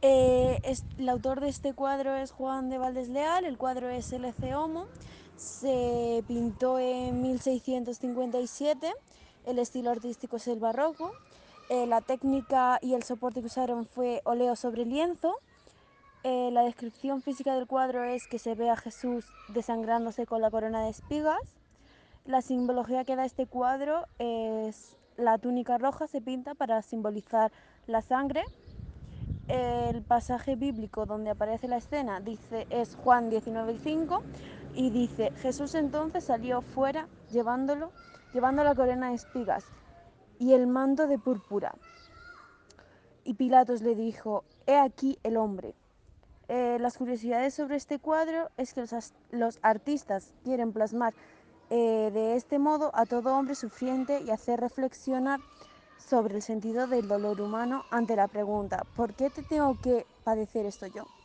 Eh, el autor de este cuadro es Juan de Valdés Leal, el cuadro es LC Homo, se pintó en 1657, el estilo artístico es el barroco, eh, la técnica y el soporte que usaron fue óleo sobre lienzo, eh, la descripción física del cuadro es que se ve a Jesús desangrándose con la corona de espigas, la simbología que da este cuadro es la túnica roja se pinta para simbolizar la sangre, el pasaje bíblico donde aparece la escena dice es Juan 19:5 y dice Jesús entonces salió fuera llevándolo llevando la corona de espigas y el manto de púrpura. Y Pilatos le dijo he aquí el hombre Eh, las curiosidades sobre este cuadro es que los, los artistas quieren plasmar eh, de este modo a todo hombre sufriente y hacer reflexionar sobre el sentido del dolor humano ante la pregunta ¿por qué te tengo que padecer esto yo?